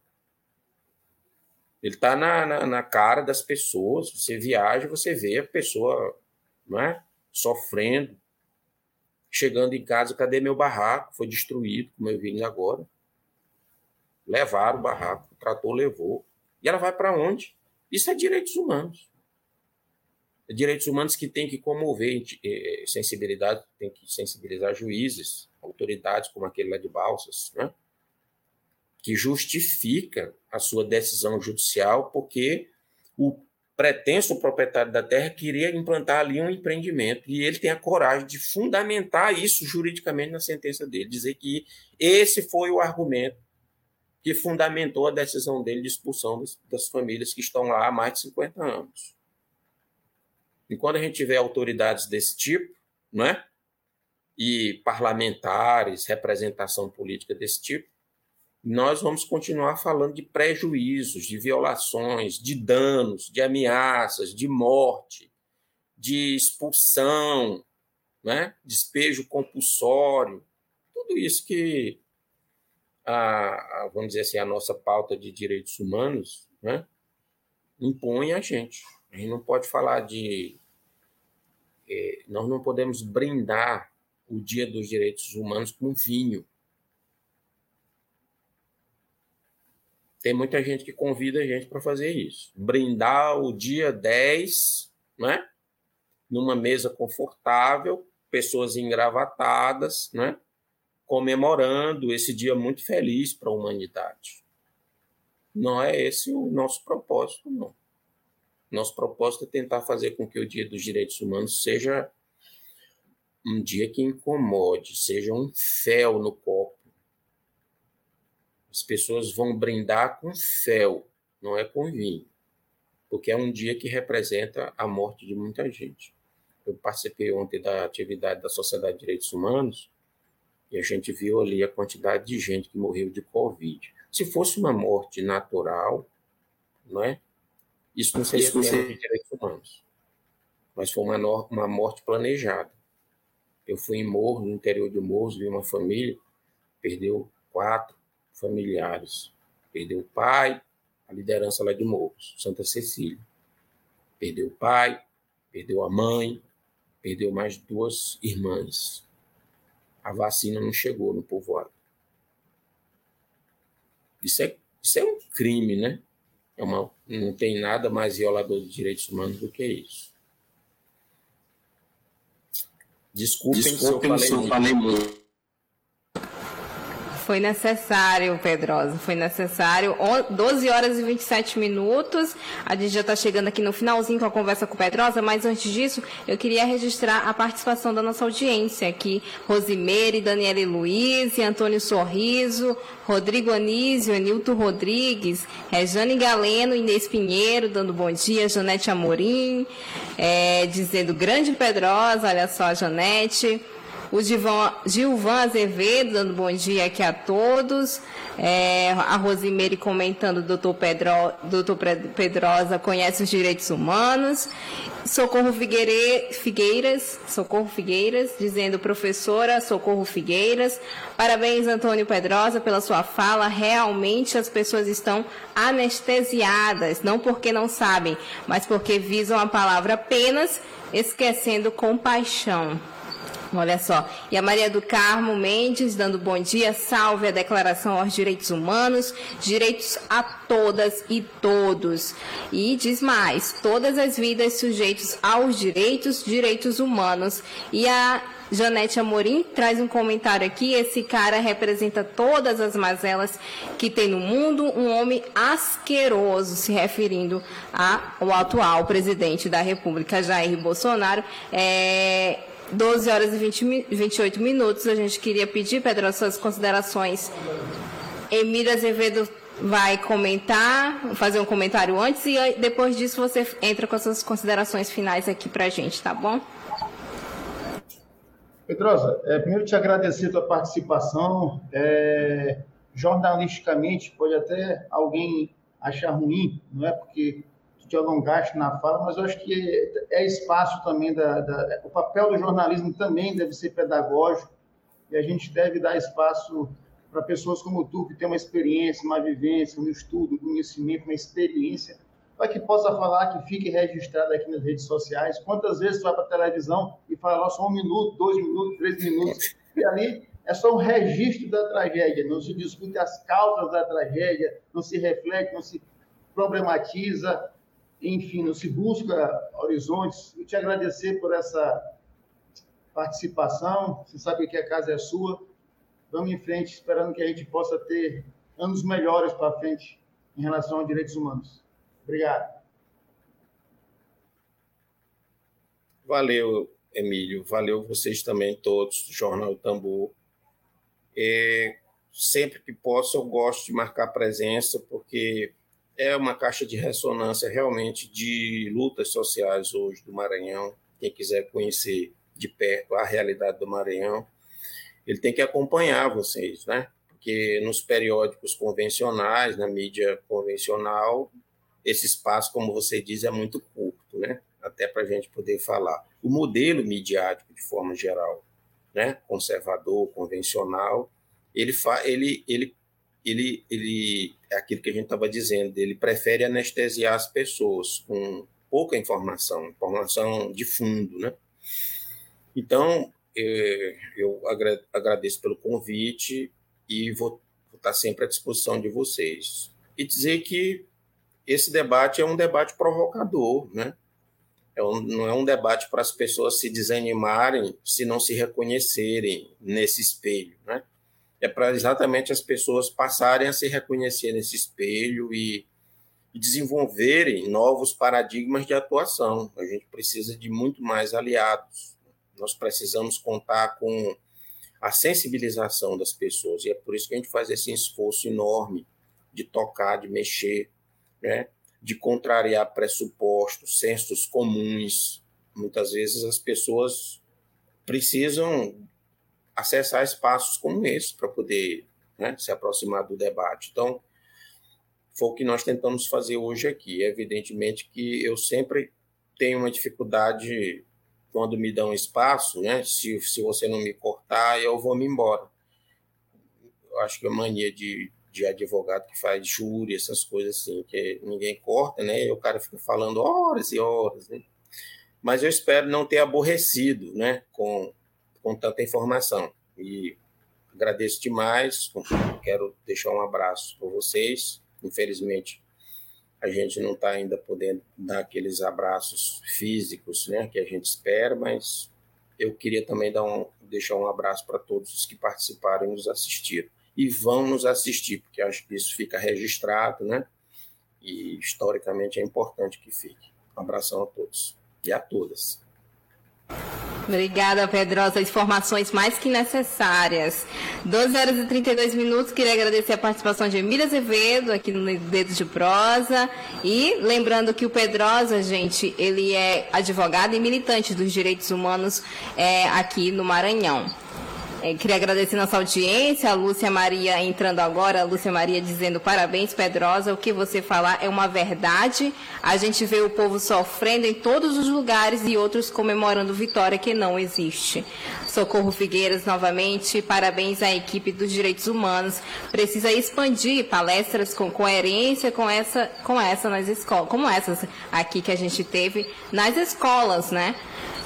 Ele está na, na, na, cara das pessoas. Você viaja, você vê a pessoa não é? sofrendo. Chegando em casa, cadê meu barraco? Foi destruído, como eu vi agora. Levaram o barraco, o trator levou. E ela vai para onde? Isso é direitos humanos. É direitos humanos que tem que comover eh, sensibilidade, tem que sensibilizar juízes, autoridades como aquele lá de Balsas, né? que justifica a sua decisão judicial porque o pretenso proprietário da terra queria implantar ali um empreendimento e ele tem a coragem de fundamentar isso juridicamente na sentença dele, dizer que esse foi o argumento que fundamentou a decisão dele de expulsão das, das famílias que estão lá há mais de 50 anos. E quando a gente tiver autoridades desse tipo, não é? E parlamentares, representação política desse tipo, nós vamos continuar falando de prejuízos, de violações, de danos, de ameaças, de morte, de expulsão, né? despejo compulsório, tudo isso que a, a, vamos dizer assim, a nossa pauta de direitos humanos né, impõe a gente. A gente não pode falar de. É, nós não podemos brindar o Dia dos Direitos Humanos com vinho. Tem muita gente que convida a gente para fazer isso. Brindar o dia 10, né? Numa mesa confortável, pessoas engravatadas, né? Comemorando esse dia muito feliz para a humanidade. Não é esse o nosso propósito, não. Nosso propósito é tentar fazer com que o Dia dos Direitos Humanos seja um dia que incomode, seja um fel no copo. As pessoas vão brindar com fel, não é com vinho, porque é um dia que representa a morte de muita gente. Eu participei ontem da atividade da Sociedade de Direitos Humanos e a gente viu ali a quantidade de gente que morreu de Covid. Se fosse uma morte natural, não é? Isso não seria Isso de direitos humanos. Mas foi uma, uma morte planejada. Eu fui em Morro, no interior de Morros, vi uma família, perdeu quatro familiares. Perdeu o pai, a liderança lá de Morros, Santa Cecília. Perdeu o pai, perdeu a mãe, perdeu mais duas irmãs a vacina não chegou no povoado. Isso é, isso é um crime, né? É uma, não tem nada mais violador de direitos humanos do que isso. Desculpem, Desculpem se eu falei muito. Foi necessário, Pedrosa, foi necessário. 12 horas e 27 minutos. A gente já está chegando aqui no finalzinho com a conversa com o Pedrosa, mas antes disso, eu queria registrar a participação da nossa audiência aqui. Rosimeire, Daniele Luiz, Antônio Sorriso, Rodrigo Anísio, Anilton Rodrigues, Rejane Galeno, Inês Pinheiro, dando bom dia, Janete Amorim, é, dizendo grande Pedrosa, olha só, Janete. O Gilvan, Azevedo, dando bom dia aqui a todos. É, a Rosimeire comentando, doutor, Pedro, doutor Pedrosa conhece os direitos humanos. Socorro Figueire, Figueiras, Socorro Figueiras, dizendo professora Socorro Figueiras, parabéns Antônio Pedrosa pela sua fala, realmente as pessoas estão anestesiadas, não porque não sabem, mas porque visam a palavra apenas, esquecendo compaixão. Olha só. E a Maria do Carmo Mendes dando bom dia, salve a Declaração aos Direitos Humanos, direitos a todas e todos. E diz mais, todas as vidas sujeitos aos direitos, direitos humanos. E a Janete Amorim traz um comentário aqui. Esse cara representa todas as mazelas que tem no mundo, um homem asqueroso, se referindo ao atual presidente da República, Jair Bolsonaro. É, 12 horas e 20, 28 minutos. A gente queria pedir, Pedro, as suas considerações. Emília Azevedo vai comentar, fazer um comentário antes e depois disso você entra com as suas considerações finais aqui para a gente, tá bom? Pedrosa, é, primeiro te agradecer a tua participação. É, jornalisticamente, pode até alguém achar ruim, não é? Porque te alongaste na fala, mas eu acho que é, espaço também da, da, o papel do jornalismo também deve ser pedagógico e a gente deve dar espaço para pessoas como tu que tem uma experiência, uma vivência, um estudo, um conhecimento, uma experiência, para que possa falar, que fique registrado aqui nas redes sociais. Quantas vezes tu vai para a televisão e fala só um minuto, dois minutos, três minutos, e ali é só um registro da tragédia, não se discute as causas da tragédia, não se reflete, não se problematiza, enfim, não se busca horizontes. Eu te agradecer por essa participação. Você sabe que a casa é sua. Vamos em frente, esperando que a gente possa ter anos melhores para frente em relação a direitos humanos. Obrigado. Valeu, Emílio. Valeu vocês também, todos do Jornal Tambor. É, sempre que posso, eu gosto de marcar presença, porque é uma caixa de ressonância realmente de lutas sociais hoje do Maranhão. Quem quiser conhecer de perto a realidade do Maranhão, ele tem que acompanhar vocês, né? Porque nos periódicos convencionais, na mídia convencional, esse espaço, como você diz, é muito curto, né? Até para a gente poder falar. O modelo midiático, de forma geral, né? conservador, convencional, ele, fa ele, ele ele, ele é aquilo que a gente estava dizendo, ele prefere anestesiar as pessoas com pouca informação, informação de fundo, né? Então, é, eu agradeço pelo convite e vou, estar sempre à disposição de vocês. E dizer que esse debate é um debate provocador, né? É um, não é um debate para as pessoas se desanimarem se não se reconhecerem nesse espelho, né? É para exatamente as pessoas passarem a se reconhecer nesse espelho e, e, desenvolverem novos paradigmas de atuação. A gente precisa de muito mais aliados. Nós precisamos contar com a sensibilização das pessoas e é por isso que a gente faz esse esforço enorme de tocar, de mexer, né? de contrariar pressupostos, sensos comuns. Muitas vezes as pessoas precisam acessar espaços como esse para poder né, se aproximar do debate. Então, foi o que nós tentamos fazer hoje aqui. Evidentemente que eu sempre tenho uma dificuldade quando me dão espaço, né? Se, se você não me cortar, eu vou me embora. Eu acho que é mania de, de advogado que faz júri, essas coisas assim, que ninguém corta, né? E o cara fica falando horas e horas, né? Mas eu espero não ter aborrecido, né? Com, com tanta informação. E agradeço demais. Quero deixar um abraço para vocês. Infelizmente, a gente não está ainda podendo dar aqueles abraços físicos né, que a gente espera, mas eu queria também dar um, deixar um abraço para todos os que participaram e nos assistiram. E vão nos assistir, porque acho que isso fica registrado, né? E historicamente é importante que fique. Um abração a todos e a todas. Obrigada, Pedrosa. Informações mais que necessárias. 12 horas e 32 minutos. Queria agradecer a participação de Emília Azevedo aqui no Dedo de Prosa. E lembrando que o Pedrosa, gente, ele é advogado e militante dos direitos humanos é, aqui no Maranhão. É, queria agradecer nossa audiência, a Lúcia Maria entrando agora, a Lúcia Maria dizendo parabéns, Pedrosa, o que você falar é uma verdade. A gente vê o povo sofrendo em todos os lugares e outros comemorando vitória que não existe. Socorro Figueiras, novamente, parabéns à equipe dos direitos humanos. Precisa expandir palestras com coerência com essa, com essa nas escolas, como essas aqui que a gente teve nas escolas, né?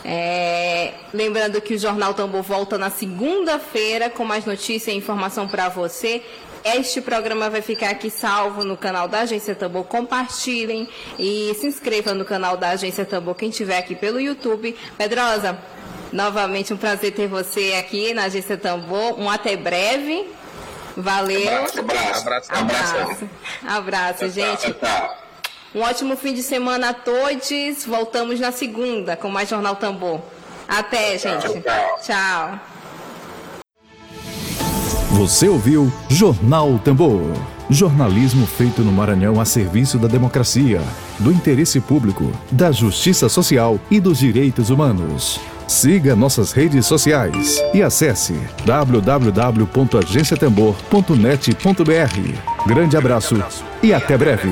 É, lembrando que o Jornal Tambor volta na segunda-feira com mais notícia e informação para você. Este programa vai ficar aqui salvo no canal da Agência Tambor. Compartilhem e se inscrevam no canal da Agência Tambor, quem estiver aqui pelo YouTube. Pedrosa, novamente um prazer ter você aqui na Agência Tambor. Um até breve. Valeu. Abraço, abraço, abraço. Abraço, abraço, abraço gente. Tchau. Um ótimo fim de semana a todos. Voltamos na segunda com mais Jornal Tambor. Até, gente. Tchau. tchau. Você ouviu Jornal Tambor. Jornalismo feito no Maranhão a serviço da democracia, do interesse público, da justiça social e dos direitos humanos. Siga nossas redes sociais e acesse www.agenciatambor.net.br. Grande abraço e até breve.